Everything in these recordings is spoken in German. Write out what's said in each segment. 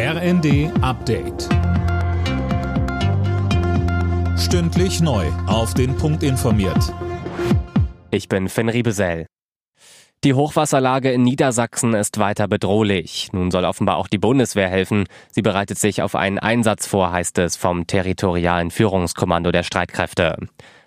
RND Update. Stündlich neu. Auf den Punkt informiert. Ich bin Finn Riebesell. Die Hochwasserlage in Niedersachsen ist weiter bedrohlich. Nun soll offenbar auch die Bundeswehr helfen. Sie bereitet sich auf einen Einsatz vor, heißt es vom territorialen Führungskommando der Streitkräfte.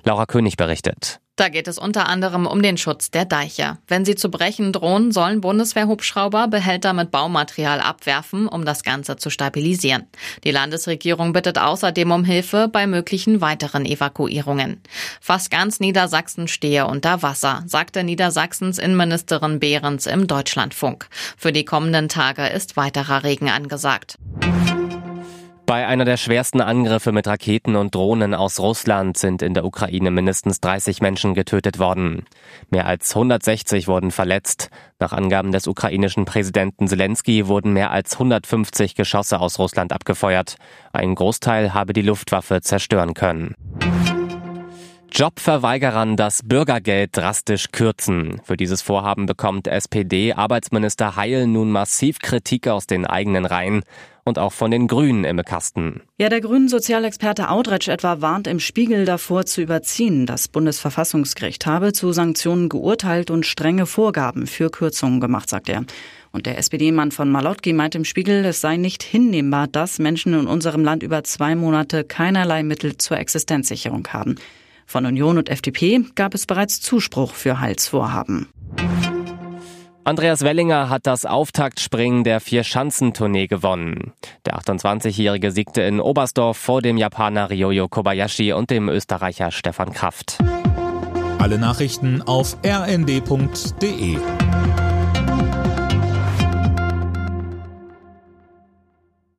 Laura König berichtet. Da geht es unter anderem um den Schutz der Deiche. Wenn sie zu brechen drohen, sollen Bundeswehrhubschrauber Behälter mit Baumaterial abwerfen, um das Ganze zu stabilisieren. Die Landesregierung bittet außerdem um Hilfe bei möglichen weiteren Evakuierungen. Fast ganz Niedersachsen stehe unter Wasser, sagte Niedersachsens Innenministerin Behrens im Deutschlandfunk. Für die kommenden Tage ist weiterer Regen angesagt. Bei einer der schwersten Angriffe mit Raketen und Drohnen aus Russland sind in der Ukraine mindestens 30 Menschen getötet worden. Mehr als 160 wurden verletzt. Nach Angaben des ukrainischen Präsidenten Zelensky wurden mehr als 150 Geschosse aus Russland abgefeuert. Ein Großteil habe die Luftwaffe zerstören können. Jobverweigerern das Bürgergeld drastisch kürzen. Für dieses Vorhaben bekommt SPD-Arbeitsminister Heil nun massiv Kritik aus den eigenen Reihen und auch von den Grünen im Kasten. Ja, der grünen Sozialexperte Audretsch etwa warnt im Spiegel davor zu überziehen. Das Bundesverfassungsgericht habe zu Sanktionen geurteilt und strenge Vorgaben für Kürzungen gemacht, sagt er. Und der SPD-Mann von Malotki meint im Spiegel, es sei nicht hinnehmbar, dass Menschen in unserem Land über zwei Monate keinerlei Mittel zur Existenzsicherung haben. Von Union und FDP gab es bereits Zuspruch für Heils Vorhaben. Andreas Wellinger hat das Auftaktspringen der Vier-Schanzentournee gewonnen. Der 28-Jährige siegte in Oberstdorf vor dem Japaner Ryoyo Kobayashi und dem Österreicher Stefan Kraft. Alle Nachrichten auf rnd.de